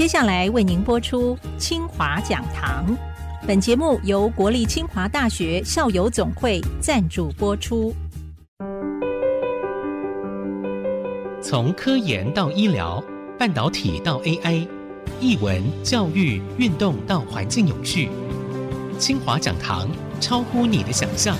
接下来为您播出清华讲堂。本节目由国立清华大学校友总会赞助播出。从科研到医疗，半导体到 AI，译文、教育、运动到环境永续，清华讲堂超乎你的想象。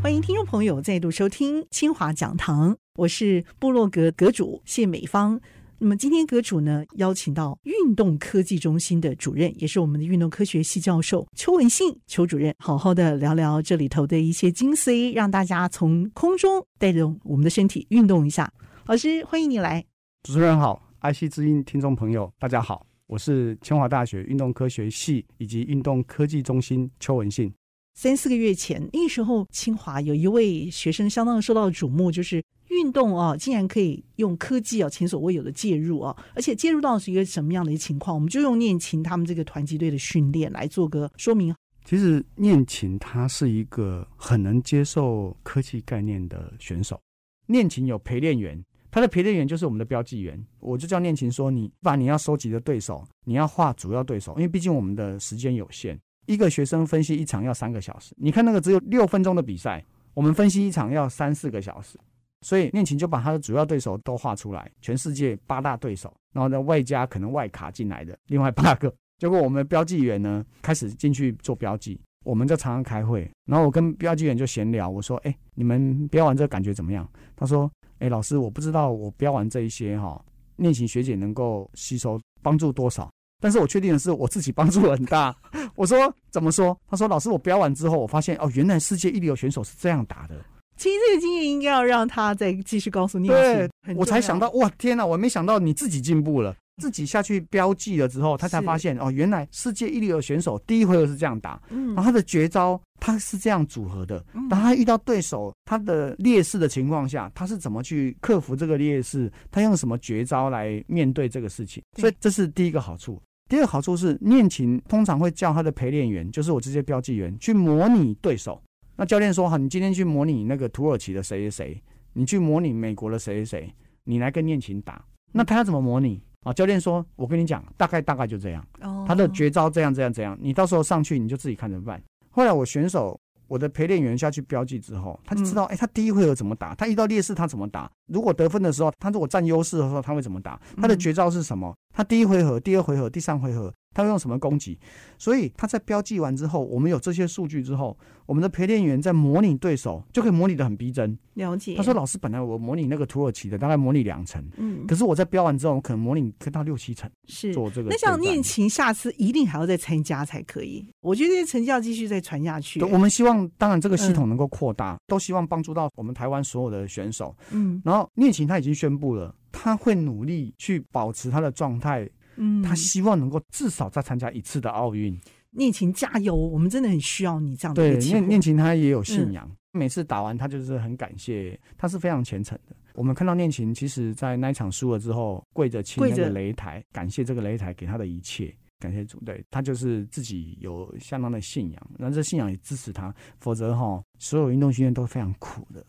欢迎听众朋友再度收听清华讲堂，我是部落格阁主谢美芳。那么今天阁主呢，邀请到运动科技中心的主任，也是我们的运动科学系教授邱文信邱主任，好好的聊聊这里头的一些精髓，让大家从空中带动我们的身体运动一下。老师，欢迎你来。主持人好爱惜之音听众朋友大家好，我是清华大学运动科学系以及运动科技中心邱文信。三四个月前，那时候清华有一位学生相当受到瞩目，就是。运动啊，竟然可以用科技啊，前所未有的介入啊，而且介入到是一个什么样的一情况？我们就用念琴他们这个团级队的训练来做个说明。其实念琴他是一个很能接受科技概念的选手。念琴有陪练员，他的陪练员就是我们的标记员。我就叫念琴说：“你把你要收集的对手，你要画主要对手，因为毕竟我们的时间有限，一个学生分析一场要三个小时。你看那个只有六分钟的比赛，我们分析一场要三四个小时。”所以念琴就把他的主要对手都画出来，全世界八大对手，然后呢外加可能外卡进来的另外八个。结果我们标记员呢开始进去做标记，我们就常常开会，然后我跟标记员就闲聊，我说：“哎，你们标完这感觉怎么样？”他说：“哎，老师，我不知道我标完这一些哈，念琴学姐能够吸收帮助多少，但是我确定的是我自己帮助很大。”我说：“怎么说？”他说：“老师，我标完之后，我发现哦，原来世界一流选手是这样打的。”其实这个经验应该要让他再继续告诉你。对，我才想到，哇，天哪！我没想到你自己进步了，自己下去标记了之后，他才发现哦，原来世界一流的选手第一回合是这样打，嗯，然后他的绝招他是这样组合的。当他遇到对手他的劣势的情况下，他是怎么去克服这个劣势？他用什么绝招来面对这个事情？所以这是第一个好处。第二个好处是，念琴通常会叫他的陪练员，就是我这些标记员，去模拟对手。那教练说：“好，你今天去模拟那个土耳其的谁谁谁，你去模拟美国的谁谁谁，你来跟念琴打。那他要怎么模拟啊？”教练说：“我跟你讲，大概大概就这样。他的绝招这样这样这样，你到时候上去你就自己看着办。”后来我选手。我的陪练员下去标记之后，他就知道，哎、欸，他第一回合怎么打，他遇到劣势他怎么打。如果得分的时候，他如果占优势的时候，他会怎么打？他的绝招是什么？他第一回合、第二回合、第三回合，他会用什么攻击？所以他在标记完之后，我们有这些数据之后，我们的陪练员在模拟对手，就可以模拟的很逼真。了解。他说：“老师，本来我模拟那个土耳其的，大概模拟两成，嗯，可是我在标完之后，我可能模拟可到六七成。是做这个。那像念琴，下次一定还要再参加才可以。我觉得这些成绩要继续再传下去。我们希望，当然这个系统能够扩大，嗯、都希望帮助到我们台湾所有的选手。嗯，然后念琴他已经宣布了，他会努力去保持他的状态。嗯，他希望能够至少再参加一次的奥运。念琴加油，我们真的很需要你这样的。对，念念琴他也有信仰，嗯、每次打完他就是很感谢，他是非常虔诚的。我们看到念琴，其实在那一场输了之后，跪着亲那个擂台，感谢这个擂台给他的一切，感谢主。对，他就是自己有相当的信仰，那这信仰也支持他，否则哈，所有运动训练都非常苦的。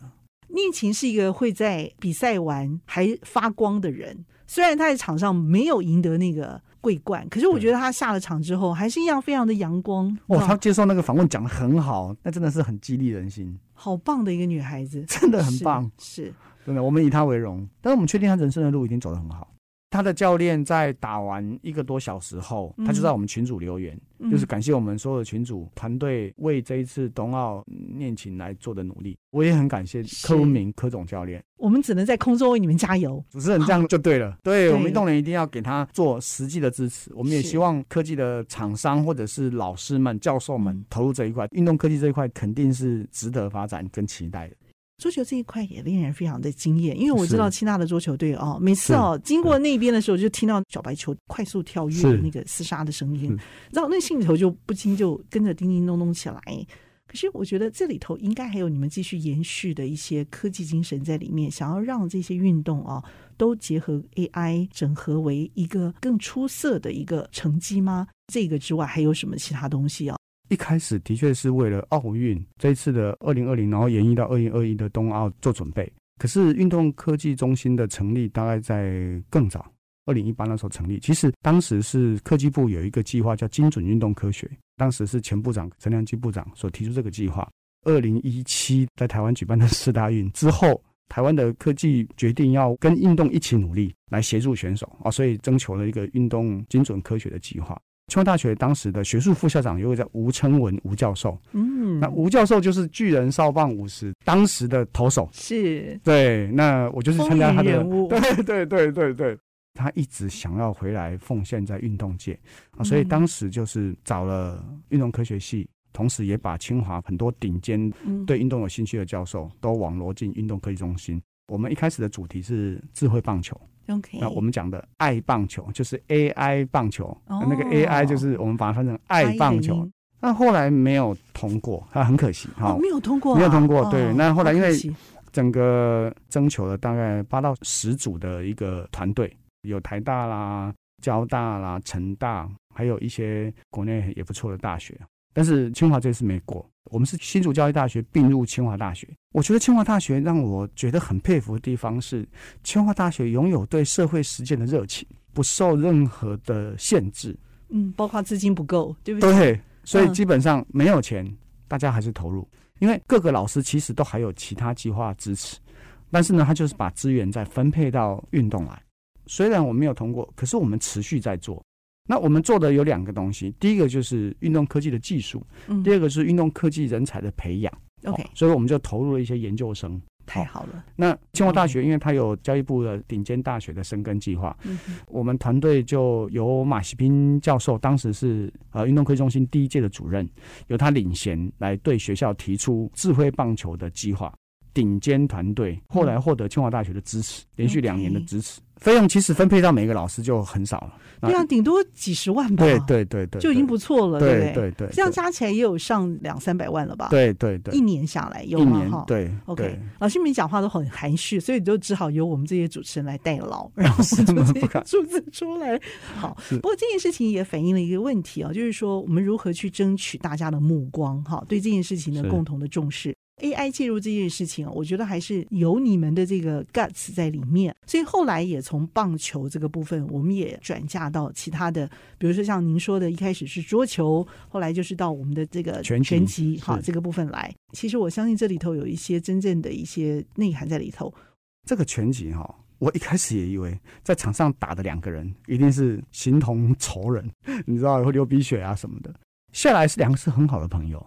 念琴是一个会在比赛完还发光的人。虽然他在场上没有赢得那个桂冠，可是我觉得他下了场之后还是一样非常的阳光。哦，他接受那个访问讲的很好，那真的是很激励人心。好棒的一个女孩子，真的很棒，是，是真的，我们以她为荣。但是我们确定她人生的路已经走得很好。他的教练在打完一个多小时后，他就在我们群组留言，嗯、就是感谢我们所有的群组团队为这一次冬奥念琴来做的努力。我也很感谢柯文明柯总教练。我们只能在空中为你们加油。主持人这样就对了，对，对我们运动员一定要给他做实际的支持。我们也希望科技的厂商或者是老师们、教授们投入这一块，运动科技这一块肯定是值得发展跟期待的。桌球这一块也令人非常的惊艳，因为我知道清大的桌球队哦，每次哦经过那边的时候，就听到小白球快速跳跃的那个厮杀的声音，然后那心里头就不禁就跟着叮叮咚咚起来。可是我觉得这里头应该还有你们继续延续的一些科技精神在里面，想要让这些运动啊都结合 AI 整合为一个更出色的一个成绩吗？这个之外还有什么其他东西啊？一开始的确是为了奥运这一次的二零二零，然后延役到二零二一的冬奥做准备。可是运动科技中心的成立大概在更早，二零一八那时候成立。其实当时是科技部有一个计划叫精准运动科学，当时是前部长陈良基部长所提出这个计划。二零一七在台湾举办的四大运之后，台湾的科技决定要跟运动一起努力，来协助选手啊，所以征求了一个运动精准科学的计划。清华大学当时的学术副校长有个叫吴称文吴教授，嗯，那吴教授就是巨人少棒五十当时的投手，是，对，那我就是参加他的，对对对对对，他一直想要回来奉献在运动界。啊，所以当时就是找了运动科学系。同时，也把清华很多顶尖对运动有兴趣的教授都网罗进运动科技中心。我们一开始的主题是智慧棒球，OK，那我们讲的爱棒球就是 AI 棒球，哦、那个 AI 就是我们把它翻成爱棒球。那后来没有通过，啊，很可惜哈、哦，没有通过、啊，没有通过。对，哦、那后来因为整个征求了大概八到十组的一个团队，有台大啦、交大啦、成大，还有一些国内也不错的大学。但是清华这次没过，我们是新竹教育大学并入清华大学。我觉得清华大学让我觉得很佩服的地方是，清华大学拥有对社会实践的热情，不受任何的限制。嗯，包括资金不够，对不对？对，所以基本上没有钱，嗯、大家还是投入，因为各个老师其实都还有其他计划支持。但是呢，他就是把资源再分配到运动来。虽然我没有通过，可是我们持续在做。那我们做的有两个东西，第一个就是运动科技的技术，嗯，第二个是运动科技人才的培养。OK，所以我们就投入了一些研究生。太好了。那清华大学因为它有教育部的顶尖大学的生根计划，嗯，我们团队就由马锡斌教授，当时是呃运动科技中心第一届的主任，由他领衔来对学校提出智慧棒球的计划。顶尖团队后来获得清华大学的支持，连续两年的支持。费用其实分配到每个老师就很少了，对啊，顶多几十万吧。对对对对，就已经不错了，对不对？对对，这样加起来也有上两三百万了吧？对对对，一年下来有吗？哈，对，OK。老师们讲话都很含蓄，所以就只好由我们这些主持人来代劳，然后 说出这些数字出来。好，不过这件事情也反映了一个问题啊，就是说我们如何去争取大家的目光，哈，对这件事情的共同的重视。AI 介入这件事情，我觉得还是有你们的这个 guts 在里面，所以后来也从棒球这个部分，我们也转嫁到其他的，比如说像您说的，一开始是桌球，后来就是到我们的这个拳拳击，哈，这个部分来。其实我相信这里头有一些真正的一些内涵在里头。这个拳击哈，我一开始也以为在场上打的两个人一定是形同仇人，你知道会流鼻血啊什么的，下来是两个是很好的朋友。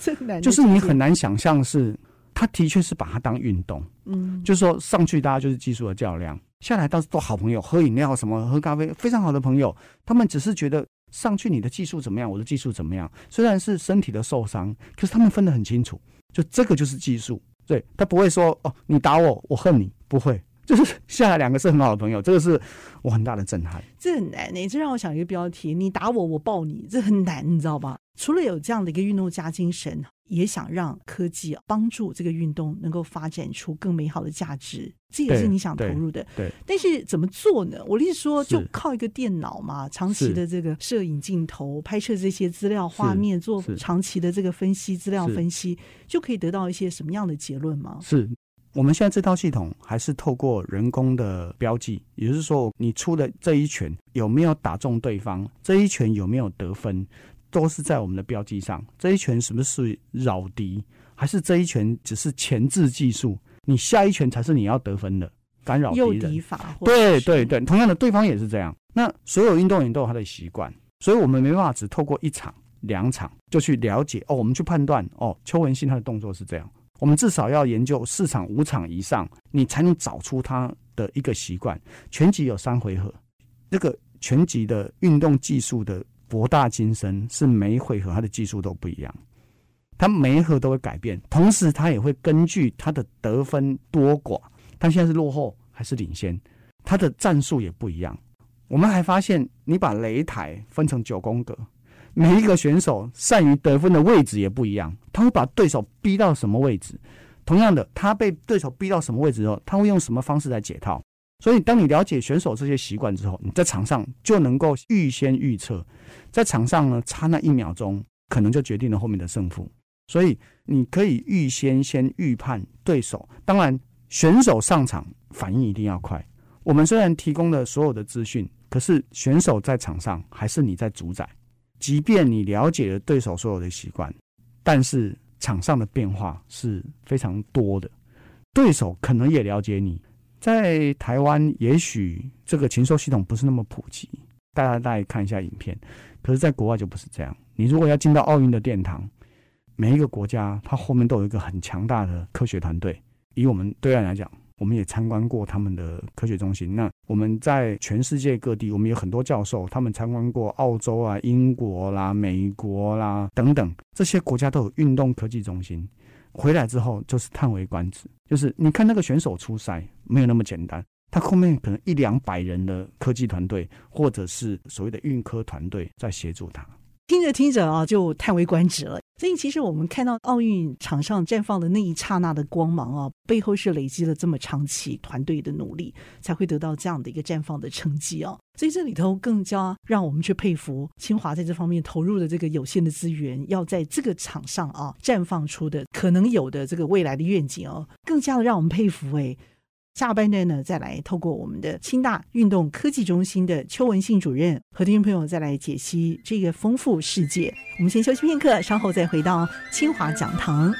这难就是你很难想象，是他的确是把它当运动，嗯，就是说上去大家就是技术的较量，下来倒是做好朋友，喝饮料什么，喝咖啡，非常好的朋友。他们只是觉得上去你的技术怎么样，我的技术怎么样，虽然是身体的受伤，可是他们分得很清楚，就这个就是技术，对，他不会说哦，你打我，我恨你，不会。就是下来两个是很好的朋友，这个是我很大的震撼。这很难呢，这让我想一个标题：你打我，我抱你。这很难，你知道吧？除了有这样的一个运动家精神，也想让科技帮助这个运动能够发展出更美好的价值，这也是你想投入的。对。对，但是怎么做呢？我的意思说，就靠一个电脑嘛，长期的这个摄影镜头拍摄这些资料画面，做长期的这个分析资料分析，就可以得到一些什么样的结论吗？是。我们现在这套系统还是透过人工的标记，也就是说，你出的这一拳有没有打中对方，这一拳有没有得分，都是在我们的标记上。这一拳是不是扰敌，还是这一拳只是前置技术？你下一拳才是你要得分的，干扰敌人。法对对对，同样的，对方也是这样。那所有运动员都有他的习惯，所以我们没办法只透过一场、两场就去了解哦，我们去判断哦，邱文信他的动作是这样。我们至少要研究四场五场以上，你才能找出他的一个习惯。拳击有三回合，那个拳击的运动技术的博大精深，是每一回合他的技术都不一样，他每一回都会改变，同时他也会根据他的得分多寡，他现在是落后还是领先，他的战术也不一样。我们还发现，你把擂台分成九宫格。每一个选手善于得分的位置也不一样，他会把对手逼到什么位置？同样的，他被对手逼到什么位置之后，他会用什么方式来解套？所以，当你了解选手这些习惯之后，你在场上就能够预先预测，在场上呢，差那一秒钟可能就决定了后面的胜负。所以，你可以预先先预判对手。当然，选手上场反应一定要快。我们虽然提供了所有的资讯，可是选手在场上还是你在主宰。即便你了解了对手所有的习惯，但是场上的变化是非常多的。对手可能也了解你。在台湾，也许这个禽兽系统不是那么普及，大家大概看一下影片。可是，在国外就不是这样。你如果要进到奥运的殿堂，每一个国家它后面都有一个很强大的科学团队。以我们对岸来讲，我们也参观过他们的科学中心。那我们在全世界各地，我们有很多教授，他们参观过澳洲啊、英国啦、美国啦等等这些国家都有运动科技中心。回来之后就是叹为观止，就是你看那个选手出赛没有那么简单，他后面可能一两百人的科技团队，或者是所谓的运科团队在协助他。听着听着啊，就叹为观止了。所以，其实我们看到奥运场上绽放的那一刹那的光芒啊，背后是累积了这么长期团队的努力，才会得到这样的一个绽放的成绩啊。所以，这里头更加让我们去佩服清华在这方面投入的这个有限的资源，要在这个场上啊绽放出的可能有的这个未来的愿景哦，更加的让我们佩服哎。下半段呢，再来透过我们的清大运动科技中心的邱文信主任和听众朋友再来解析这个丰富世界。我们先休息片刻，稍后再回到清华讲堂。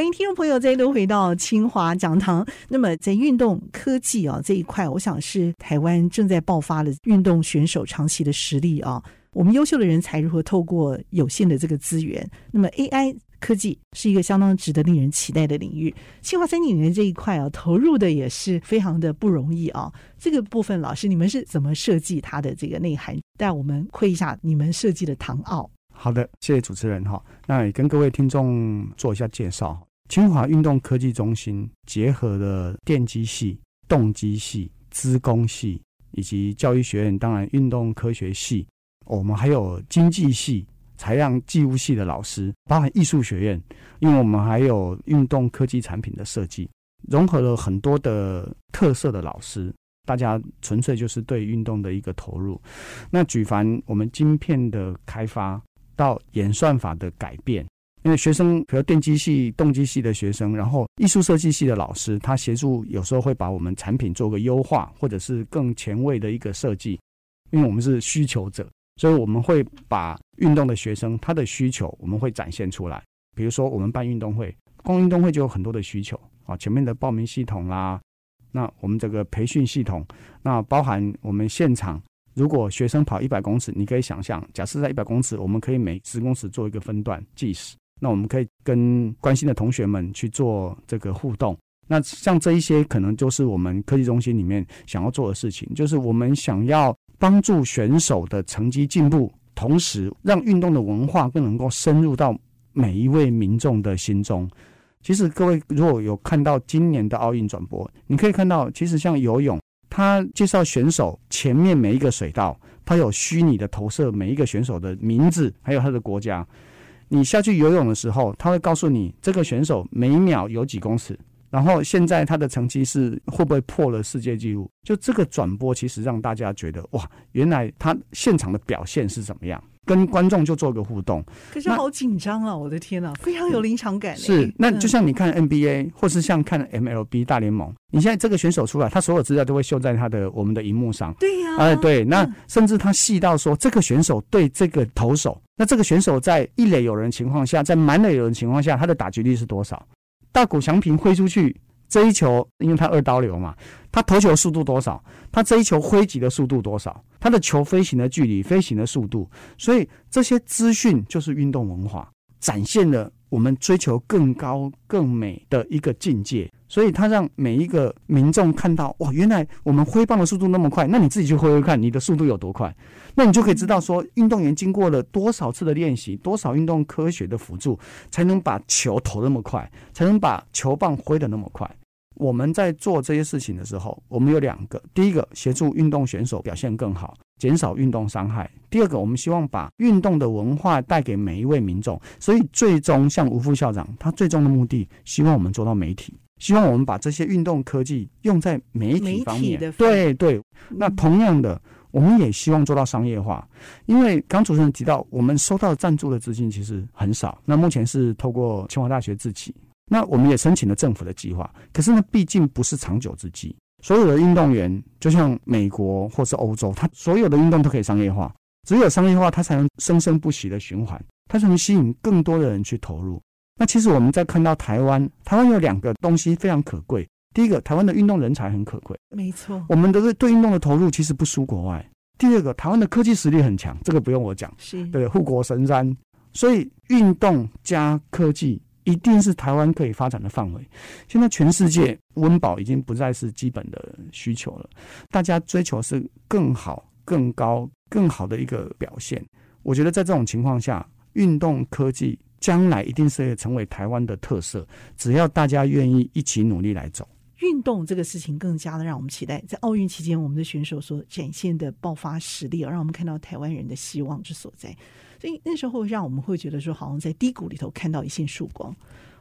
欢迎听众朋友再度回到清华讲堂。那么，在运动科技啊这一块，我想是台湾正在爆发的运动选手长期的实力啊。我们优秀的人才如何透过有限的这个资源？那么，AI 科技是一个相当值得令人期待的领域。清华三点零这一块啊，投入的也是非常的不容易啊。这个部分，老师你们是怎么设计它的这个内涵？带我们窥一下你们设计的唐奥。好的，谢谢主持人哈。那也跟各位听众做一下介绍。清华运动科技中心结合了电机系、动机系、资工系以及教育学院，当然运动科学系，我们还有经济系、材料技术系的老师，包含艺术学院，因为我们还有运动科技产品的设计，融合了很多的特色的老师，大家纯粹就是对运动的一个投入。那举凡我们晶片的开发到演算法的改变。因为学生，比如电机系、动机系的学生，然后艺术设计系的老师，他协助有时候会把我们产品做个优化，或者是更前卫的一个设计。因为我们是需求者，所以我们会把运动的学生他的需求，我们会展现出来。比如说，我们办运动会，光运动会就有很多的需求啊，前面的报名系统啦，那我们这个培训系统，那包含我们现场，如果学生跑一百公尺，你可以想象，假设在一百公尺，我们可以每十公尺做一个分段计时。那我们可以跟关心的同学们去做这个互动。那像这一些，可能就是我们科技中心里面想要做的事情，就是我们想要帮助选手的成绩进步，同时让运动的文化更能够深入到每一位民众的心中。其实各位如果有看到今年的奥运转播，你可以看到，其实像游泳，他介绍选手前面每一个水道，他有虚拟的投射每一个选手的名字，还有他的国家。你下去游泳的时候，他会告诉你这个选手每秒游几公尺，然后现在他的成绩是会不会破了世界纪录？就这个转播，其实让大家觉得哇，原来他现场的表现是怎么样？跟观众就做个互动。可是好紧张啊！我的天呐，非常有临场感。是，那就像你看 NBA，或是像看 MLB 大联盟，你现在这个选手出来，他所有资料都会秀在他的我们的荧幕上。对呀，哎，对，那甚至他细到说这个选手对这个投手。那这个选手在一垒有人情况下，在满垒有人情况下，他的打击率是多少？大谷翔平挥出去这一球，因为他二刀流嘛，他投球速度多少？他这一球挥击的速度多少？他的球飞行的距离、飞行的速度，所以这些资讯就是运动文化，展现了我们追求更高、更美的一个境界。所以他让每一个民众看到，哇，原来我们挥棒的速度那么快，那你自己去挥挥看，你的速度有多快？那你就可以知道说，运动员经过了多少次的练习，多少运动科学的辅助，才能把球投那么快，才能把球棒挥得那么快。我们在做这些事情的时候，我们有两个：第一个，协助运动选手表现更好，减少运动伤害；第二个，我们希望把运动的文化带给每一位民众。所以，最终像吴副校长，他最终的目的，希望我们做到媒体。希望我们把这些运动科技用在媒体方面。对对，那同样的。嗯我们也希望做到商业化，因为刚主持人提到，我们收到赞助的资金其实很少。那目前是透过清华大学自己，那我们也申请了政府的计划，可是呢，毕竟不是长久之计。所有的运动员，就像美国或是欧洲，他所有的运动都可以商业化，只有商业化，它才能生生不息的循环，它才能吸引更多的人去投入。那其实我们在看到台湾，台湾有两个东西非常可贵。第一个，台湾的运动人才很可贵，没错。我们的对运动的投入其实不输国外。第二个，台湾的科技实力很强，这个不用我讲，是对护国神山。所以运动加科技一定是台湾可以发展的范围。现在全世界温饱已经不再是基本的需求了，大家追求是更好、更高、更好的一个表现。我觉得在这种情况下，运动科技。将来一定是会成为台湾的特色，只要大家愿意一起努力来走。运动这个事情更加的让我们期待，在奥运期间，我们的选手所展现的爆发实力，让我们看到台湾人的希望之所在。所以那时候让我们会觉得说，好像在低谷里头看到一线曙光。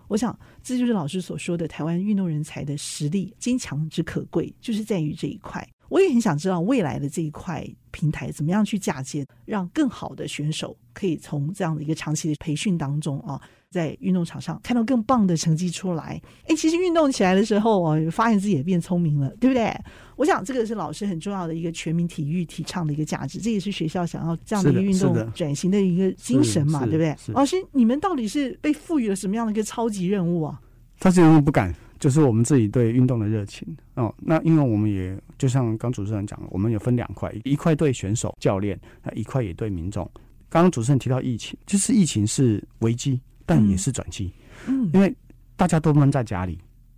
我想这就是老师所说的台湾运动人才的实力坚强之可贵，就是在于这一块。我也很想知道未来的这一块平台怎么样去嫁接，让更好的选手可以从这样的一个长期的培训当中啊，在运动场上看到更棒的成绩出来。哎，其实运动起来的时候我，发现自己也变聪明了，对不对？我想这个是老师很重要的一个全民体育提倡的一个价值，这也是学校想要这样的一个运动转型的一个精神嘛，对不对？老师，你们到底是被赋予了什么样的一个超级任务啊？超级任务不敢。就是我们自己对运动的热情哦。那因为我们也就像刚主持人讲，我们有分两块，一块对选手、教练，那一块也对民众。刚刚主持人提到疫情，就是疫情是危机，但也是转机。嗯，因为大家都闷在家里，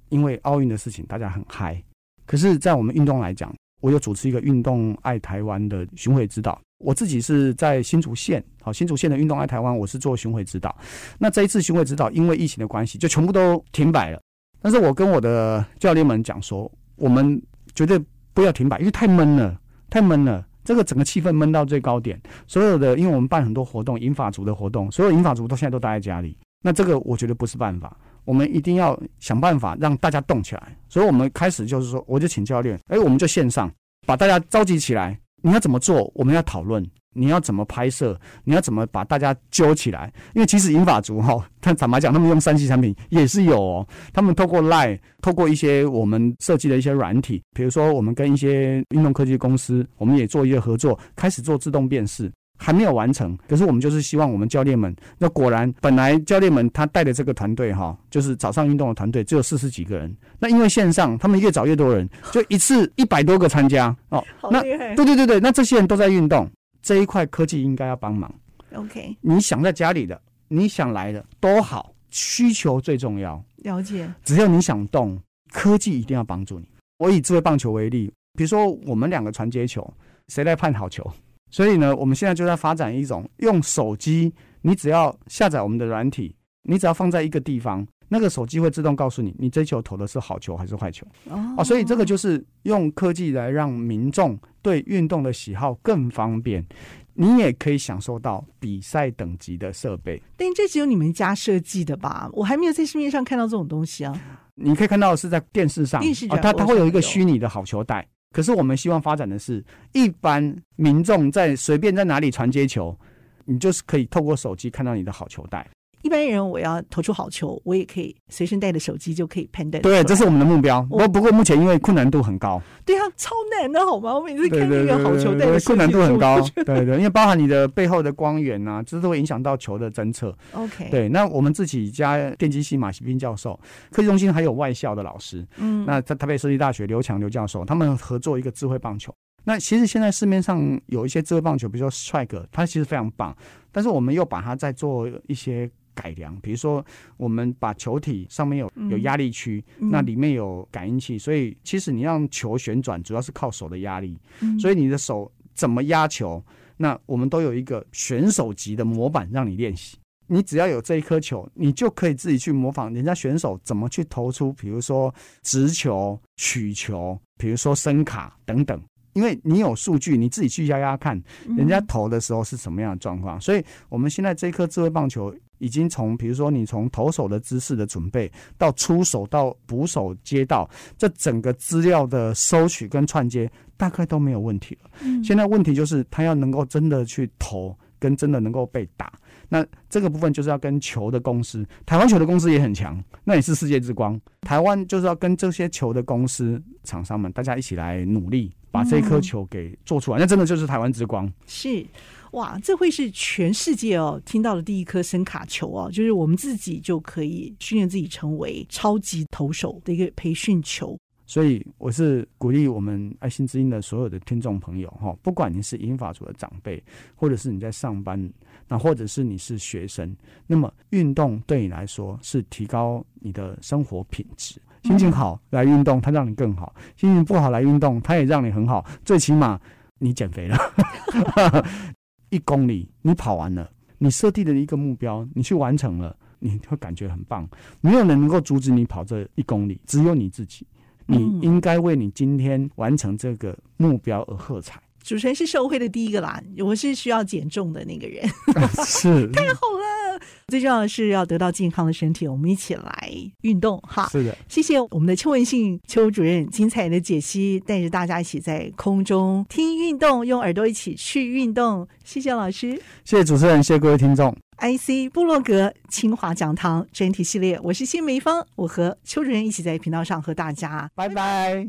因为奥运的事情大家很嗨。可是，在我们运动来讲，我有主持一个运动爱台湾的巡回指导，我自己是在新竹县，好，新竹县的运动爱台湾，我是做巡回指导。那这一次巡回指导，因为疫情的关系，就全部都停摆了。但是我跟我的教练们讲说，我们绝对不要停摆，因为太闷了，太闷了。这个整个气氛闷到最高点，所有的，因为我们办很多活动，银发族的活动，所有银发族都现在都待在家里。那这个我觉得不是办法，我们一定要想办法让大家动起来。所以我们开始就是说，我就请教练，哎，我们就线上把大家召集起来，你要怎么做？我们要讨论。你要怎么拍摄？你要怎么把大家揪起来？因为其实银发族哈，他坦白讲，他们用三 C 产品也是有哦。他们透过 Line，透过一些我们设计的一些软体，比如说我们跟一些运动科技公司，我们也做一个合作，开始做自动辨识，还没有完成。可是我们就是希望我们教练们，那果然本来教练们他带的这个团队哈，就是早上运动的团队只有四十几个人。那因为线上，他们越找越多人，就一次一百多个参加哦。那对对对对，那这些人都在运动。这一块科技应该要帮忙。OK，你想在家里的，你想来的都好，需求最重要。了解。只要你想动，科技一定要帮助你。我以智慧棒球为例，比如说我们两个传接球，谁来判好球？所以呢，我们现在就在发展一种用手机，你只要下载我们的软体，你只要放在一个地方。那个手机会自动告诉你，你这球投的是好球还是坏球哦，啊，所以这个就是用科技来让民众对运动的喜好更方便，你也可以享受到比赛等级的设备。但这只有你们家设计的吧？我还没有在市面上看到这种东西啊。你可以看到是在电视上，电视上，哦，它它会有一个虚拟的好球带。可是我们希望发展的是，一般民众在随便在哪里传接球，你就是可以透过手机看到你的好球带。一般人我要投出好球，我也可以随身带着手机就可以判断。对，这是我们的目标。不不过目前因为困难度很高。对啊，超难的好吗？我每次看那个好球带的困难度很高。对对，因为包含你的背后的光源啊，这都会影响到球的侦测。OK。对，那我们自己家电机系马锡斌教授，科技中心还有外校的老师，嗯，那在台北设计大学刘强刘教授，他们合作一个智慧棒球。那其实现在市面上有一些智慧棒球，比如说 Strike，它其实非常棒，但是我们又把它再做一些。改良，比如说我们把球体上面有有压力区，嗯，那里面有感应器，所以其实你让球旋转主要是靠手的压力，嗯，所以你的手怎么压球，那我们都有一个选手级的模板让你练习。你只要有这一颗球，你就可以自己去模仿人家选手怎么去投出，比如说直球、曲球，比如说声卡等等。因为你有数据，你自己去压压看，人家投的时候是什么样的状况。所以我们现在这颗智慧棒球。已经从比如说你从投手的姿势的准备到出手到捕手接到这整个资料的收取跟串接，大概都没有问题了。嗯，现在问题就是他要能够真的去投，跟真的能够被打。那这个部分就是要跟球的公司，台湾球的公司也很强，那也是世界之光。台湾就是要跟这些球的公司厂商们，大家一起来努力，把这颗球给做出来。那真的就是台湾之光。是，哇，这会是全世界哦听到的第一颗声卡球哦，就是我们自己就可以训练自己成为超级投手的一个培训球。所以我是鼓励我们爱心之音的所有的听众朋友哈，不管你是英法族的长辈，或者是你在上班，那或者是你是学生，那么运动对你来说是提高你的生活品质。心情好来运动，它让你更好；心情不好来运动，它也让你很好。最起码你减肥了，一公里你跑完了，你设定的一个目标你去完成了，你会感觉很棒。没有人能够阻止你跑这一公里，只有你自己。你应该为你今天完成这个目标而喝彩。主持人是受惠的第一个啦，我是需要减重的那个人。是，太好了。最重要的是要得到健康的身体，我们一起来运动哈。是的，谢谢我们的邱文信邱主任精彩的解析，带着大家一起在空中听运动，用耳朵一起去运动。谢谢老师，谢谢主持人，谢谢各位听众。IC 布洛格清华讲堂专题系列，我是谢梅芳，我和邱主任一起在频道上和大家拜拜。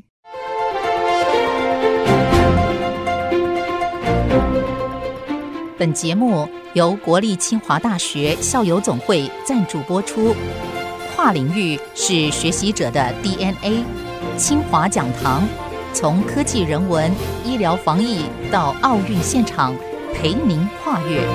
本节目由国立清华大学校友总会赞助播出，跨领域是学习者的 DNA。清华讲堂从科技、人文、医疗、防疫到奥运现场，陪您跨越。